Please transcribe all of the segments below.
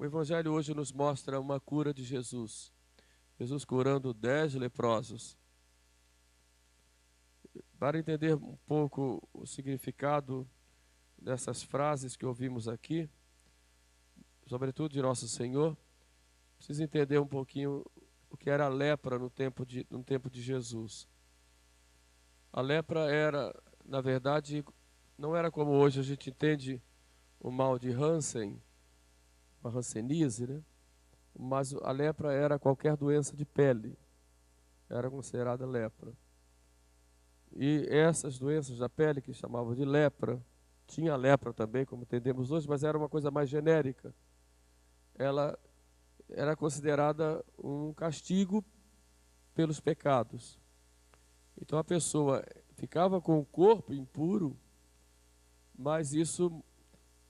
O Evangelho hoje nos mostra uma cura de Jesus. Jesus curando dez leprosos. Para entender um pouco o significado dessas frases que ouvimos aqui, sobretudo de Nosso Senhor, precisa entender um pouquinho o que era a lepra no tempo de, no tempo de Jesus. A lepra era, na verdade, não era como hoje a gente entende o mal de Hansen, uma hanseníase, né? mas a lepra era qualquer doença de pele, era considerada lepra. E essas doenças da pele, que chamavam de lepra, tinha lepra também, como entendemos hoje, mas era uma coisa mais genérica. Ela era considerada um castigo pelos pecados. Então a pessoa ficava com o corpo impuro, mas isso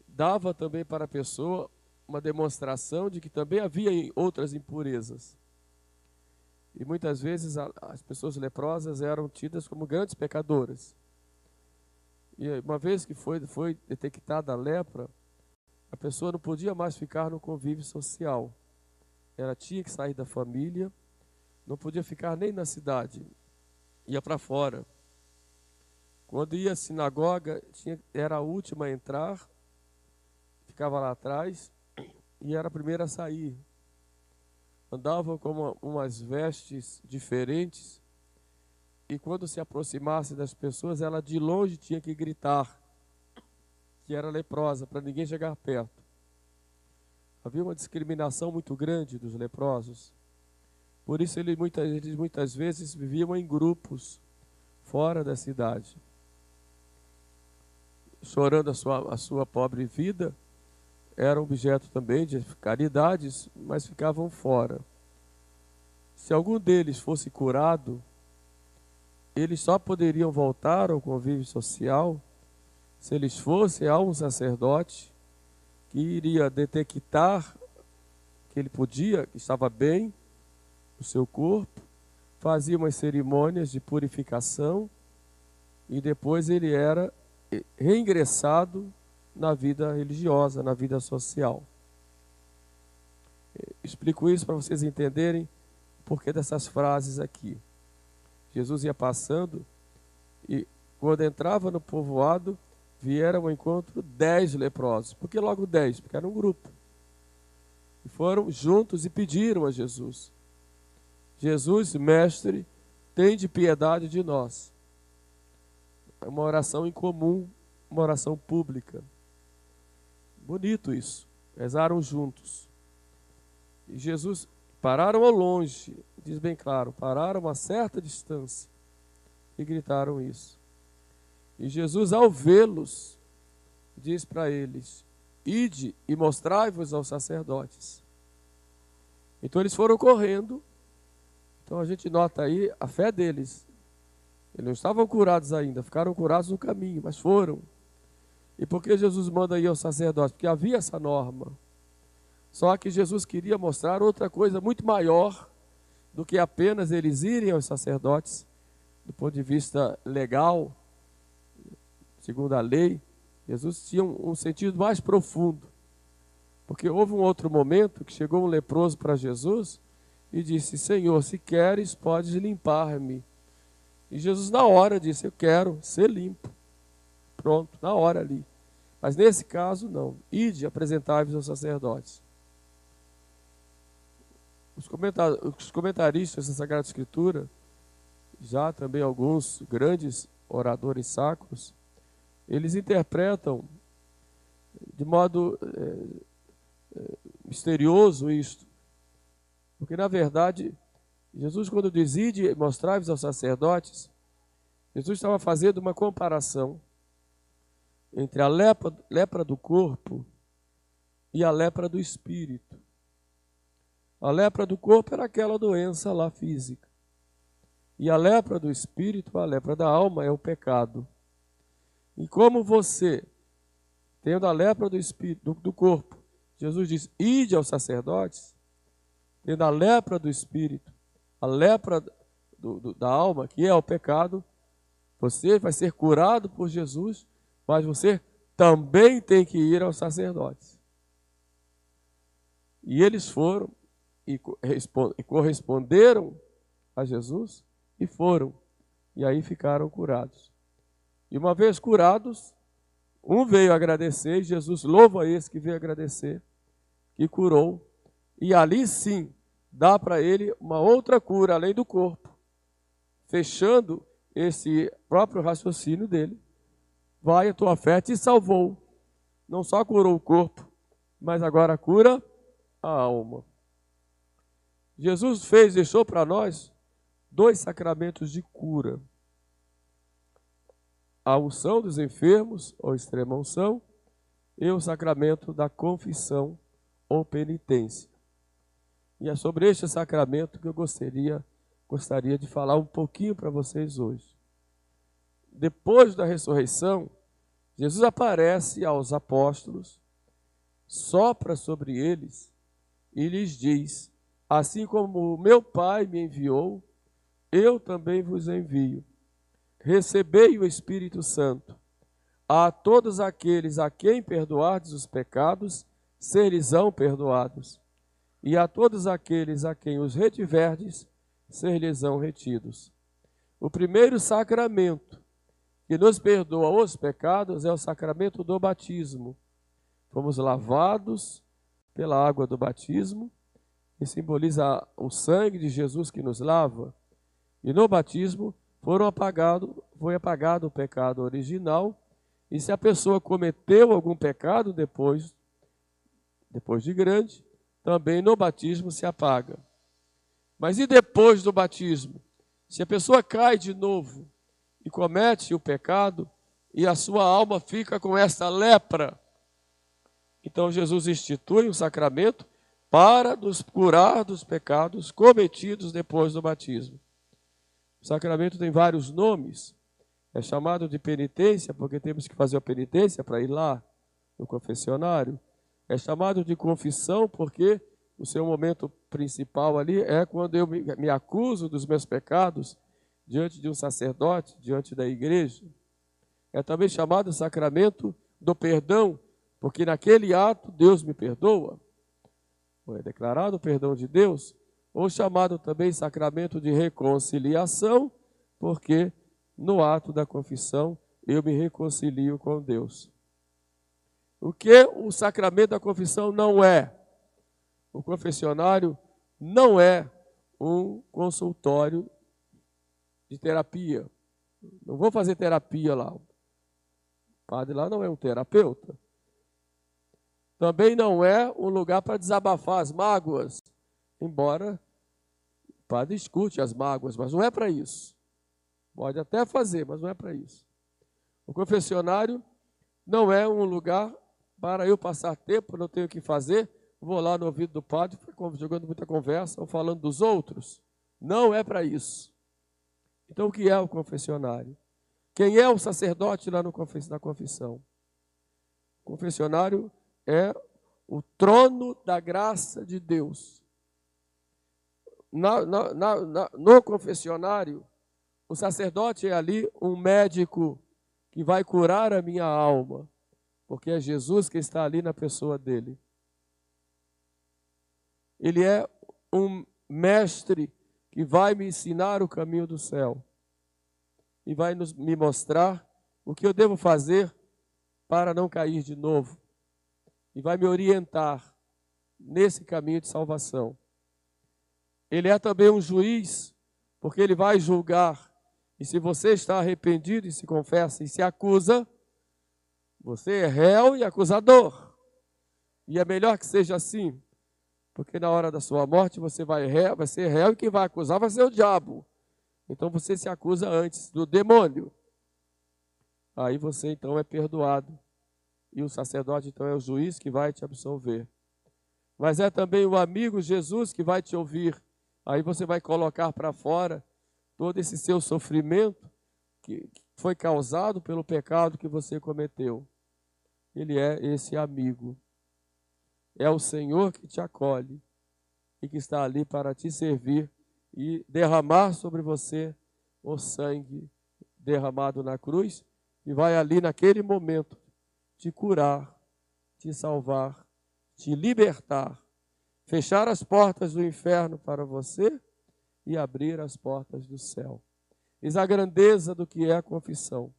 dava também para a pessoa uma demonstração de que também havia outras impurezas. E muitas vezes as pessoas leprosas eram tidas como grandes pecadoras. E uma vez que foi, foi detectada a lepra, a pessoa não podia mais ficar no convívio social. Ela tinha que sair da família, não podia ficar nem na cidade, ia para fora. Quando ia à sinagoga, tinha, era a última a entrar, ficava lá atrás e era a primeira a sair andava com uma, umas vestes diferentes e quando se aproximasse das pessoas, ela de longe tinha que gritar que era leprosa para ninguém chegar perto. Havia uma discriminação muito grande dos leprosos. Por isso eles muitas, eles muitas vezes viviam em grupos fora da cidade, chorando a sua, a sua pobre vida eram objeto também de caridades, mas ficavam fora. Se algum deles fosse curado, eles só poderiam voltar ao convívio social se eles fossem a um sacerdote que iria detectar que ele podia, que estava bem no seu corpo, fazia umas cerimônias de purificação e depois ele era reingressado na vida religiosa, na vida social. Explico isso para vocês entenderem o porquê dessas frases aqui. Jesus ia passando e quando entrava no povoado, vieram ao encontro dez leprosos. Por que logo dez? Porque era um grupo. E foram juntos e pediram a Jesus: Jesus, mestre, tem de piedade de nós. É uma oração em comum, uma oração pública. Bonito isso. Rezaram juntos. E Jesus pararam ao longe, diz bem claro, pararam a uma certa distância e gritaram isso. E Jesus, ao vê-los, diz para eles: Ide e mostrai-vos aos sacerdotes. Então eles foram correndo. Então a gente nota aí a fé deles. Eles não estavam curados ainda, ficaram curados no caminho, mas foram. E por que Jesus manda ir ao sacerdote? Porque havia essa norma. Só que Jesus queria mostrar outra coisa muito maior do que apenas eles irem aos sacerdotes, do ponto de vista legal, segundo a lei. Jesus tinha um, sentido mais profundo. Porque houve um outro momento que chegou um leproso para Jesus e disse: Senhor, se queres, podes limpar-me. E Jesus, na hora, disse: Eu quero ser limpo. Pronto, na hora ali. Mas nesse caso, não. Ide apresentar-vos aos sacerdotes. Os, comentar, os comentaristas da Sagrada Escritura, já também alguns grandes oradores sacros, eles interpretam de modo é, é, misterioso isto. Porque, na verdade, Jesus, quando diz ide mostrar-vos aos sacerdotes, Jesus estava fazendo uma comparação entre a lepra, lepra do corpo e a lepra do espírito. A lepra do corpo era aquela doença lá física. E a lepra do espírito, a lepra da alma, é o pecado. E como você, tendo a lepra do espírito, do, do corpo, Jesus diz: ide aos sacerdotes, tendo a lepra do espírito, a lepra do, do, da alma, que é o pecado, você vai ser curado por Jesus mas você também tem que ir aos sacerdotes. E eles foram e corresponderam a Jesus e foram. E aí ficaram curados. E uma vez curados, um veio agradecer, e Jesus louva esse que veio agradecer, que curou. E ali sim, dá para ele uma outra cura além do corpo, fechando esse próprio raciocínio dele. Vai, a tua fé te salvou. Não só curou o corpo, mas agora cura a alma. Jesus fez, deixou para nós dois sacramentos de cura a unção dos enfermos, ou extrema unção, e o sacramento da confissão ou penitência. E é sobre este sacramento que eu gostaria, gostaria de falar um pouquinho para vocês hoje. Depois da ressurreição, Jesus aparece aos apóstolos, sopra sobre eles e lhes diz: Assim como o meu Pai me enviou, eu também vos envio recebei o Espírito Santo. A todos aqueles a quem perdoardes os pecados, ser-lhes-ão perdoados. E a todos aqueles a quem os retiverdes, ser-lhes-ão retidos. O primeiro sacramento que nos perdoa os pecados é o sacramento do batismo. Fomos lavados pela água do batismo, que simboliza o sangue de Jesus que nos lava. E no batismo foram apagado, foi apagado o pecado original, e se a pessoa cometeu algum pecado depois, depois de grande, também no batismo se apaga. Mas e depois do batismo? Se a pessoa cai de novo e comete o pecado, e a sua alma fica com essa lepra, então Jesus institui um sacramento para nos curar dos pecados cometidos depois do batismo. O sacramento tem vários nomes. É chamado de penitência, porque temos que fazer a penitência para ir lá no confessionário. É chamado de confissão, porque o seu momento principal ali é quando eu me acuso dos meus pecados diante de um sacerdote, diante da igreja. É também chamado sacramento do perdão, porque naquele ato Deus me perdoa. É declarado o perdão de Deus ou chamado também sacramento de reconciliação, porque no ato da confissão eu me reconcilio com Deus. O que o sacramento da confissão não é? O confessionário não é um consultório de terapia. Não vou fazer terapia lá. O padre lá não é um terapeuta. Também não é um lugar para desabafar as mágoas Embora o padre escute as mágoas, mas não é para isso. Pode até fazer, mas não é para isso. O confessionário não é um lugar para eu passar tempo, não tenho o que fazer, vou lá no ouvido do padre, jogando muita conversa ou falando dos outros. Não é para isso. Então, o que é o confessionário? Quem é o sacerdote lá no na confissão? O confessionário é o trono da graça de Deus na, na, na, no confessionário, o sacerdote é ali um médico que vai curar a minha alma, porque é Jesus que está ali na pessoa dele. Ele é um mestre que vai me ensinar o caminho do céu e vai nos, me mostrar o que eu devo fazer para não cair de novo e vai me orientar nesse caminho de salvação. Ele é também um juiz, porque ele vai julgar. E se você está arrependido e se confessa e se acusa, você é réu e acusador. E é melhor que seja assim, porque na hora da sua morte você vai, réu, vai ser réu e quem vai acusar vai ser o diabo. Então você se acusa antes do demônio. Aí você então é perdoado. E o sacerdote então é o juiz que vai te absolver. Mas é também o amigo Jesus que vai te ouvir Aí você vai colocar para fora todo esse seu sofrimento que foi causado pelo pecado que você cometeu. Ele é esse amigo. É o Senhor que te acolhe e que está ali para te servir e derramar sobre você o sangue derramado na cruz e vai ali naquele momento te curar, te salvar, te libertar fechar as portas do inferno para você e abrir as portas do céu. Eis a grandeza do que é a confissão.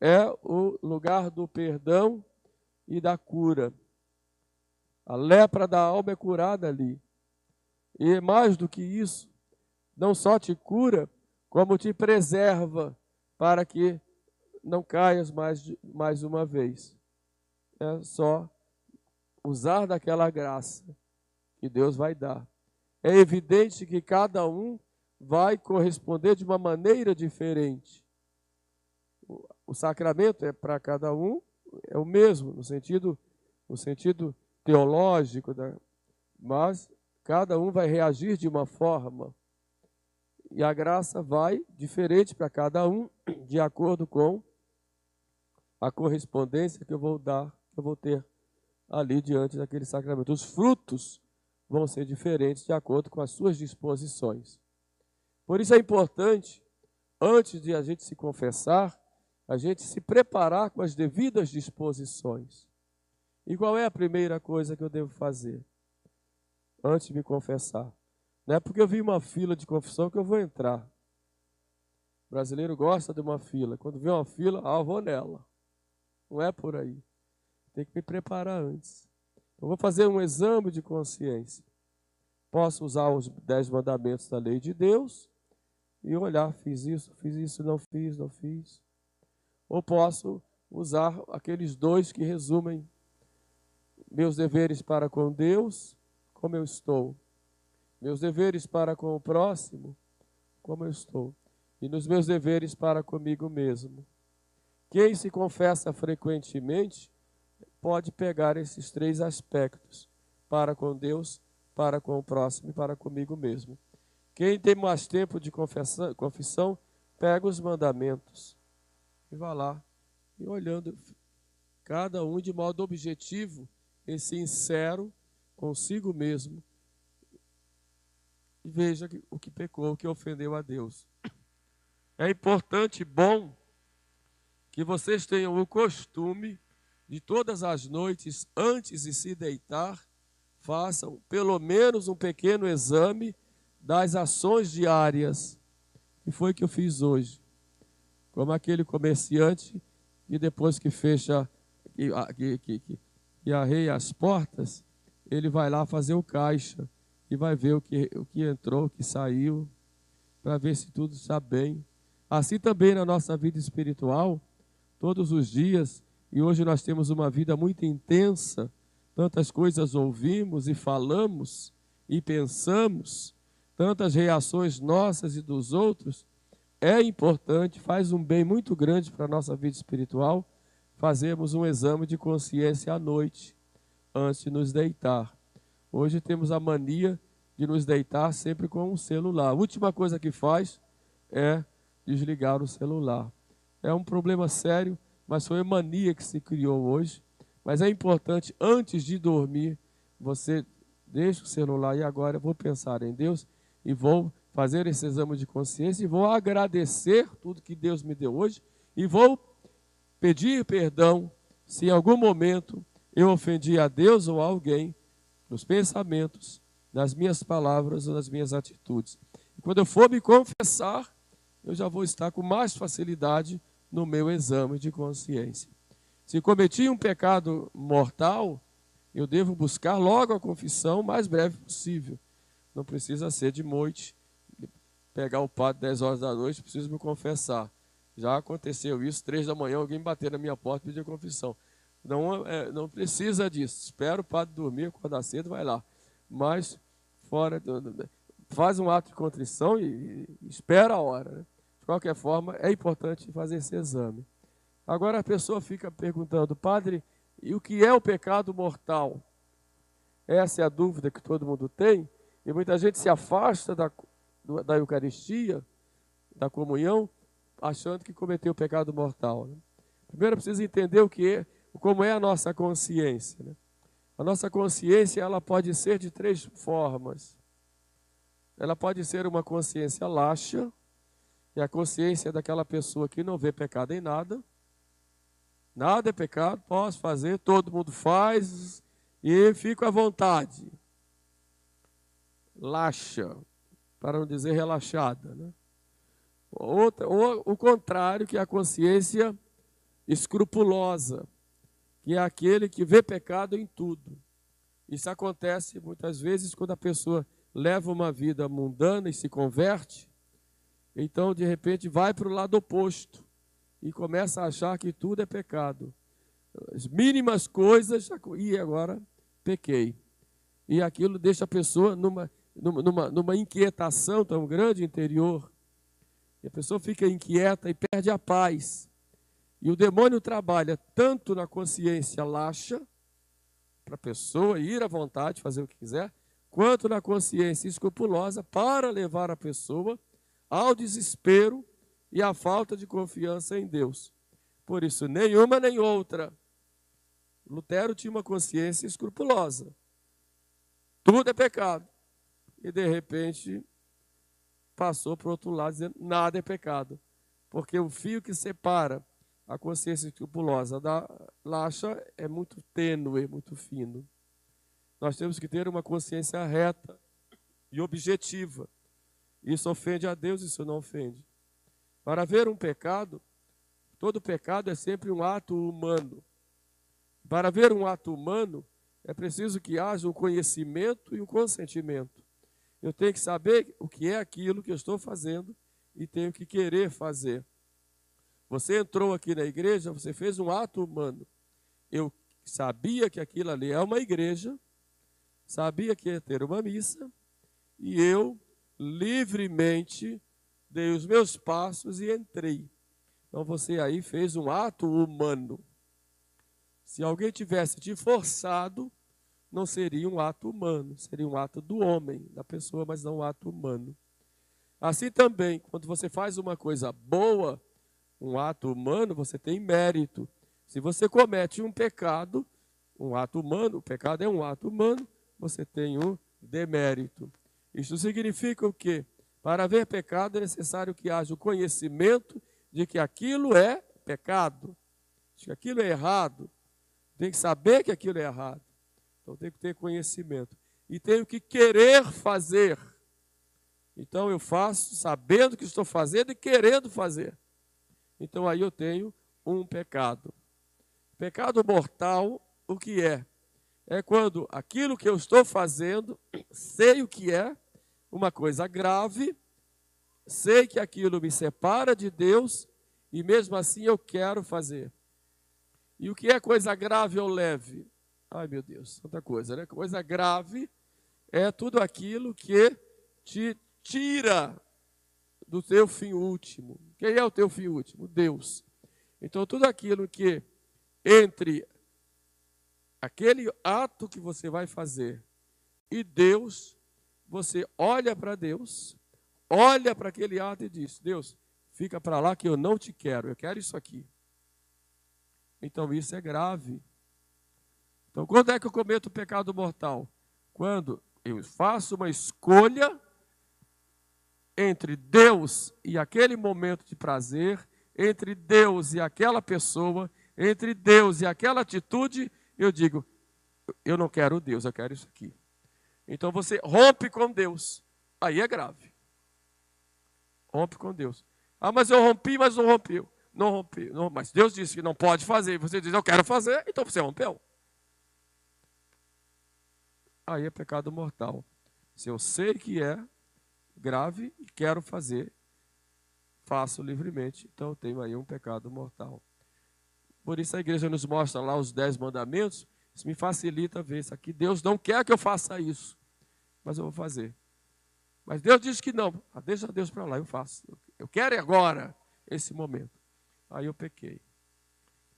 É o lugar do perdão e da cura. A lepra da alma é curada ali. E mais do que isso, não só te cura, como te preserva para que não caias mais, mais uma vez. É só usar daquela graça que Deus vai dar. É evidente que cada um vai corresponder de uma maneira diferente. O sacramento é para cada um é o mesmo no sentido no sentido teológico, né? mas cada um vai reagir de uma forma e a graça vai diferente para cada um de acordo com a correspondência que eu vou dar, que eu vou ter ali diante daquele sacramento. Os frutos vão ser diferentes de acordo com as suas disposições. Por isso é importante, antes de a gente se confessar, a gente se preparar com as devidas disposições. E qual é a primeira coisa que eu devo fazer? Antes de me confessar. Não é porque eu vi uma fila de confissão que eu vou entrar. O brasileiro gosta de uma fila. Quando vê uma fila, ah, eu vou nela. Não é por aí. Tem que me preparar antes. Eu vou fazer um exame de consciência. Posso usar os dez mandamentos da lei de Deus e olhar, fiz isso, fiz isso, não fiz, não fiz. Ou posso usar aqueles dois que resumem meus deveres para com Deus, como eu estou. Meus deveres para com o próximo, como eu estou. E nos meus deveres para comigo mesmo. Quem se confessa frequentemente pode pegar esses três aspectos: para com Deus, para com o próximo e para comigo mesmo. Quem tem mais tempo de confissão, pega os mandamentos e vai lá e olhando cada um de modo objetivo e sincero consigo mesmo e veja o que pecou, o que ofendeu a Deus. É importante e bom que vocês tenham o costume de todas as noites, antes de se deitar, façam pelo menos um pequeno exame das ações diárias, que foi que eu fiz hoje como aquele comerciante que depois que fecha, que, que, que, que arreia as portas, ele vai lá fazer o caixa e vai ver o que, o que entrou, o que saiu, para ver se tudo está bem. Assim também na nossa vida espiritual, todos os dias, e hoje nós temos uma vida muito intensa, tantas coisas ouvimos e falamos e pensamos, tantas reações nossas e dos outros, é importante, faz um bem muito grande para a nossa vida espiritual, fazermos um exame de consciência à noite, antes de nos deitar. Hoje temos a mania de nos deitar sempre com um celular. A última coisa que faz é desligar o celular. É um problema sério, mas foi mania que se criou hoje. Mas é importante, antes de dormir, você deixa o celular e agora eu vou pensar em Deus e vou fazer esse exame de consciência e vou agradecer tudo que Deus me deu hoje e vou pedir perdão se em algum momento eu ofendi a Deus ou a alguém nos pensamentos, nas minhas palavras ou nas minhas atitudes. E quando eu for me confessar, eu já vou estar com mais facilidade no meu exame de consciência. Se cometi um pecado mortal, eu devo buscar logo a confissão o mais breve possível. Não precisa ser de noite, pegar o padre 10 horas da noite, preciso me confessar. Já aconteceu isso, três da manhã, alguém bater na minha porta e pedir confissão. Não, é, não precisa disso. Espera o padre dormir, acordar cedo, vai lá. Mas, fora, faz um ato de contrição e, e espera a hora. Né? De qualquer forma, é importante fazer esse exame. Agora a pessoa fica perguntando, padre, e o que é o pecado mortal? Essa é a dúvida que todo mundo tem, e muita gente se afasta da, da Eucaristia, da comunhão, achando que cometeu o pecado mortal. Né? Primeiro precisa entender o que é, como é a nossa consciência. Né? A nossa consciência ela pode ser de três formas. Ela pode ser uma consciência laxa, é a consciência daquela pessoa que não vê pecado em nada. Nada é pecado, posso fazer, todo mundo faz e fico à vontade. laxa, para não dizer relaxada. Né? Outra, ou o contrário, que é a consciência escrupulosa, que é aquele que vê pecado em tudo. Isso acontece muitas vezes quando a pessoa leva uma vida mundana e se converte, então de repente vai para o lado oposto e começa a achar que tudo é pecado. As mínimas coisas, e agora pequei. E aquilo deixa a pessoa numa, numa, numa inquietação tão grande interior. E a pessoa fica inquieta e perde a paz. E o demônio trabalha tanto na consciência laxa, para a pessoa ir à vontade, fazer o que quiser, quanto na consciência escrupulosa para levar a pessoa ao desespero e à falta de confiança em Deus. Por isso, nenhuma nem outra. Lutero tinha uma consciência escrupulosa. Tudo é pecado. E de repente passou para o outro lado dizendo nada é pecado. Porque o fio que separa a consciência escrupulosa da laxa é muito tênue, muito fino. Nós temos que ter uma consciência reta e objetiva. Isso ofende a Deus, isso não ofende. Para ver um pecado, todo pecado é sempre um ato humano. Para ver um ato humano, é preciso que haja o um conhecimento e o um consentimento. Eu tenho que saber o que é aquilo que eu estou fazendo e tenho que querer fazer. Você entrou aqui na igreja, você fez um ato humano. Eu sabia que aquilo ali é uma igreja, sabia que ia ter uma missa, e eu livremente dei os meus passos e entrei. Então você aí fez um ato humano. Se alguém tivesse te forçado, não seria um ato humano, seria um ato do homem, da pessoa, mas não um ato humano. Assim também, quando você faz uma coisa boa, um ato humano, você tem mérito. Se você comete um pecado, um ato humano, o pecado é um ato humano, você tem um demérito. Isso significa o quê? Para haver pecado é necessário que haja o conhecimento de que aquilo é pecado, de que aquilo é errado. Tem que saber que aquilo é errado. Então tem que ter conhecimento. E tenho que querer fazer. Então eu faço sabendo que estou fazendo e querendo fazer. Então aí eu tenho um pecado. Pecado mortal, o que é? É quando aquilo que eu estou fazendo, sei o que é, uma coisa grave, sei que aquilo me separa de Deus e mesmo assim eu quero fazer. E o que é coisa grave ou leve? Ai meu Deus, tanta coisa, né? Coisa grave é tudo aquilo que te tira do teu fim último. Quem é o teu fim último? Deus. Então, tudo aquilo que entre aquele ato que você vai fazer e Deus, você olha para Deus, olha para aquele ato e diz: Deus, fica para lá que eu não te quero, eu quero isso aqui. Então, isso é grave. Então, quando é que eu cometo o pecado mortal? Quando eu faço uma escolha entre Deus e aquele momento de prazer, entre Deus e aquela pessoa, entre Deus e aquela atitude, eu digo, eu não quero Deus, eu quero isso aqui. Então você rompe com Deus. Aí é grave. Rompe com Deus. Ah, mas eu rompi, mas não rompeu. Não rompeu. Não, mas Deus disse que não pode fazer. Você diz, eu quero fazer, então você rompeu. Aí é pecado mortal. Se eu sei que é, grave e quero fazer, faço livremente. Então eu tenho aí um pecado mortal. Por isso a igreja nos mostra lá os dez mandamentos. Isso me facilita ver isso aqui. Deus não quer que eu faça isso, mas eu vou fazer. Mas Deus diz que não. Ah, deixa Deus para lá, eu faço. Eu quero agora, esse momento. Aí eu pequei.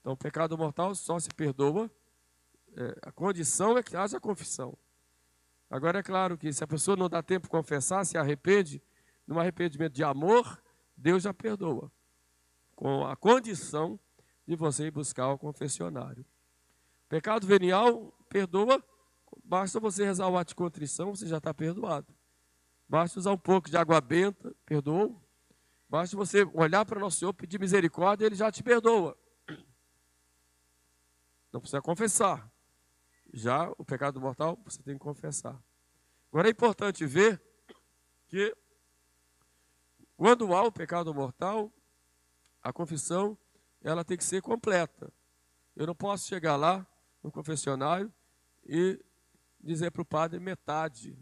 Então, o pecado mortal só se perdoa. É, a condição é que haja confissão. Agora é claro que se a pessoa não dá tempo de confessar, se arrepende, num arrependimento de amor, Deus já perdoa. Com a condição de você ir buscar o confessionário. Pecado venial, perdoa, basta você rezar o ato de contrição, você já está perdoado. Basta usar um pouco de água benta, perdoa. Basta você olhar para o nosso Senhor, pedir misericórdia, Ele já te perdoa. Não precisa confessar. Já o pecado mortal, você tem que confessar. Agora é importante ver que quando há o pecado mortal, a confissão ela tem que ser completa. Eu não posso chegar lá no confessionário e dizer para o padre metade.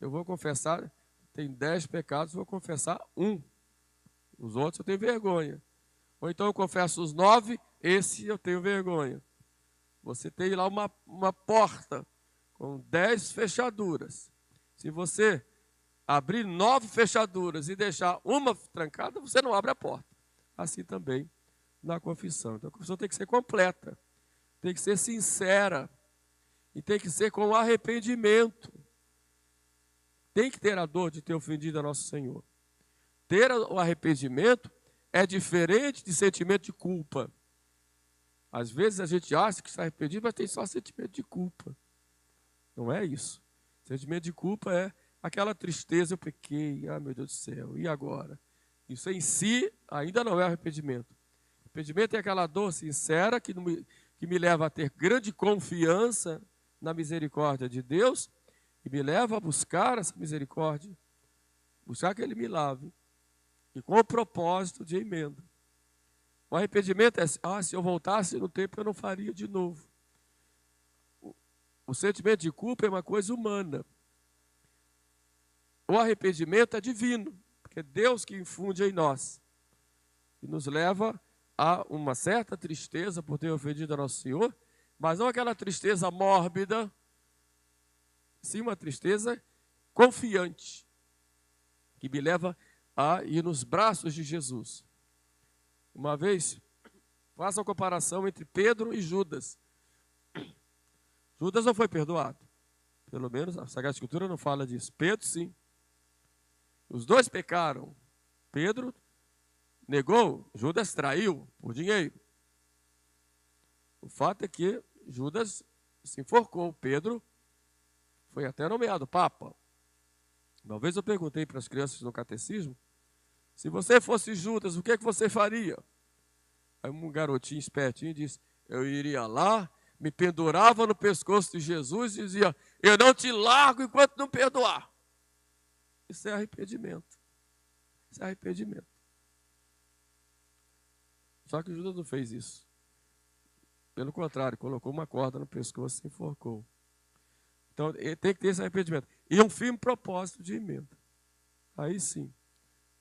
Eu vou confessar, tem dez pecados, vou confessar um. Os outros eu tenho vergonha. Ou então eu confesso os nove, esse eu tenho vergonha. Você tem lá uma, uma porta com dez fechaduras. Se você abrir nove fechaduras e deixar uma trancada, você não abre a porta. Assim também na confissão. Então a confissão tem que ser completa, tem que ser sincera e tem que ser com arrependimento. Tem que ter a dor de ter ofendido a nosso Senhor. Ter o arrependimento é diferente de sentimento de culpa. Às vezes a gente acha que está arrependido, mas tem só sentimento de culpa. Não é isso. Sentimento de culpa é aquela tristeza, eu pequei, ah meu Deus do céu, e agora? Isso em si ainda não é arrependimento. Arrependimento é aquela dor sincera que me, que me leva a ter grande confiança na misericórdia de Deus e me leva a buscar essa misericórdia, buscar que Ele me lave, e com o propósito de emenda. O arrependimento é, ah, se eu voltasse no tempo eu não faria de novo. O, o sentimento de culpa é uma coisa humana. O arrependimento é divino, porque é Deus que infunde em nós e nos leva a uma certa tristeza por ter ofendido a Nosso Senhor, mas não aquela tristeza mórbida, sim uma tristeza confiante, que me leva a ir nos braços de Jesus. Uma vez, faça a comparação entre Pedro e Judas. Judas não foi perdoado. Pelo menos a Sagrada Escritura não fala disso. Pedro, sim. Os dois pecaram. Pedro negou, Judas traiu por dinheiro. O fato é que Judas se enforcou. Pedro foi até nomeado Papa. Uma vez eu perguntei para as crianças no catecismo: se você fosse Judas, o que, é que você faria? Aí um garotinho espertinho disse: eu iria lá, me pendurava no pescoço de Jesus e dizia: Eu não te largo enquanto não perdoar. Isso é arrependimento. Isso é arrependimento. Só que Judas não fez isso. Pelo contrário, colocou uma corda no pescoço e enforcou. Então, tem que ter esse arrependimento. E um firme propósito de emenda. Aí sim,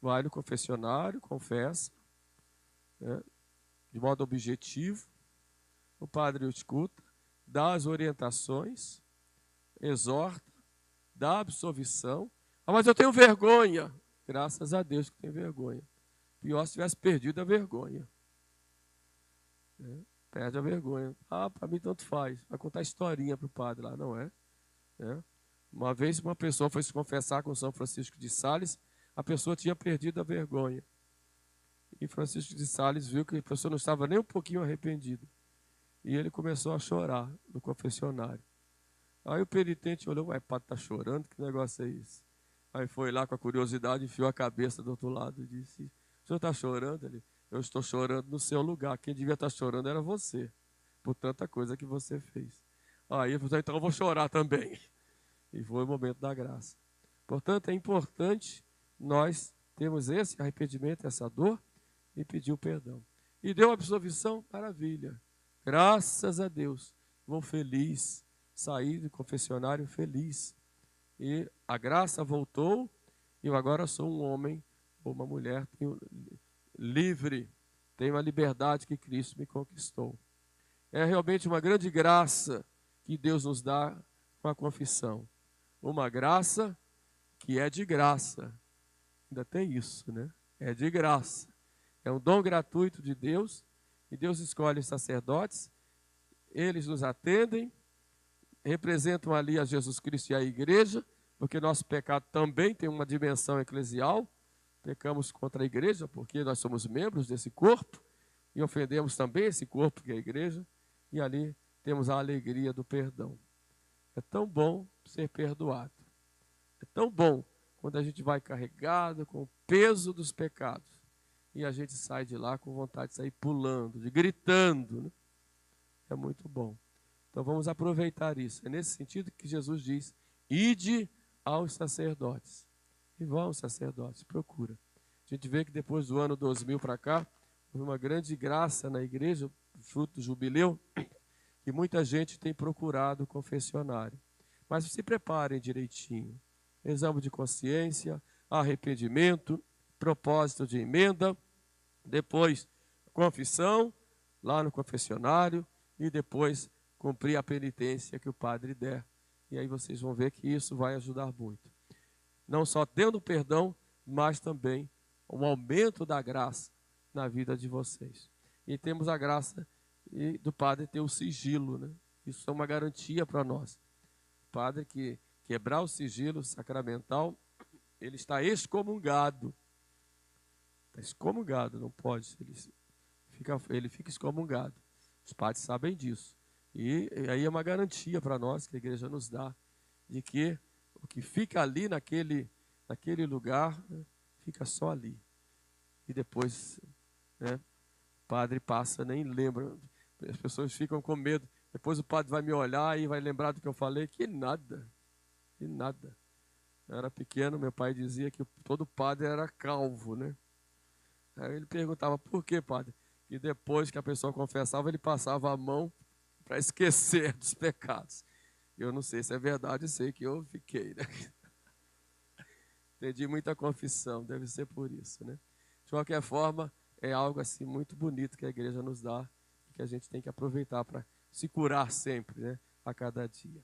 vai no confessionário, confessa, né, de modo objetivo. O padre o escuta, dá as orientações, exorta, dá absolvição. Ah, mas eu tenho vergonha. Graças a Deus que tem vergonha. Pior se tivesse perdido a vergonha. É, perde a vergonha. Ah, para mim tanto faz. Vai contar historinha para o padre lá, não é? é? Uma vez uma pessoa foi se confessar com São Francisco de Sales, a pessoa tinha perdido a vergonha. E Francisco de Sales viu que a pessoa não estava nem um pouquinho arrependida. E ele começou a chorar no confessionário. Aí o penitente olhou, ué, padre está chorando, que negócio é esse? Aí foi lá com a curiosidade, enfiou a cabeça do outro lado e disse: O senhor está chorando? Ele, eu estou chorando no seu lugar. Quem devia estar tá chorando era você, por tanta coisa que você fez. Aí ele falou: Então eu vou chorar também. E foi o momento da graça. Portanto, é importante nós termos esse arrependimento, essa dor e pedir o perdão. E deu absolvição, maravilha. Graças a Deus. Vou feliz, sair do confessionário feliz e a graça voltou, e eu agora sou um homem ou uma mulher tenho, livre, tenho a liberdade que Cristo me conquistou. É realmente uma grande graça que Deus nos dá com a confissão. Uma graça que é de graça. Ainda tem isso, né? É de graça. É um dom gratuito de Deus, e Deus escolhe sacerdotes, eles nos atendem, representam ali a Jesus Cristo e a igreja, porque nosso pecado também tem uma dimensão eclesial. Pecamos contra a igreja, porque nós somos membros desse corpo e ofendemos também esse corpo que é a igreja, e ali temos a alegria do perdão. É tão bom ser perdoado. É tão bom quando a gente vai carregado com o peso dos pecados e a gente sai de lá com vontade de sair pulando, de gritando. Né? É muito bom. Então vamos aproveitar isso. É nesse sentido que Jesus diz: Ide aos sacerdotes. E vão aos sacerdotes, procura. A gente vê que depois do ano 2000 para cá, houve uma grande graça na igreja, fruto do jubileu, e muita gente tem procurado o confessionário. Mas se preparem direitinho. Exame de consciência, arrependimento, propósito de emenda, depois confissão, lá no confessionário, e depois cumprir a penitência que o padre der. E aí vocês vão ver que isso vai ajudar muito. Não só tendo perdão, mas também um aumento da graça na vida de vocês. E temos a graça do padre ter o sigilo, né? Isso é uma garantia para nós. O padre que quebrar o sigilo sacramental, ele está excomungado. Está excomungado, não pode. Ele fica, ele fica excomungado. Os padres sabem disso. E, aí é uma garantia para nós que a igreja nos dá de que o que fica ali naquele, naquele lugar né, fica só ali. E depois né, o padre passa, nem lembra. As pessoas ficam com medo. Depois o padre vai me olhar e vai lembrar do que eu falei. Que nada. Que nada. Eu era pequeno, meu pai dizia que todo padre era calvo, né? Aí ele perguntava, por que, padre? E depois que a pessoa confessava, ele passava a mão para esquecer dos pecados. Eu não sei se é verdade, sei que eu fiquei, né? Entendi muita confissão, deve ser por isso, né? De qualquer forma, é algo assim muito bonito que a igreja nos dá e que a gente tem que aproveitar para se curar sempre, né? A cada dia.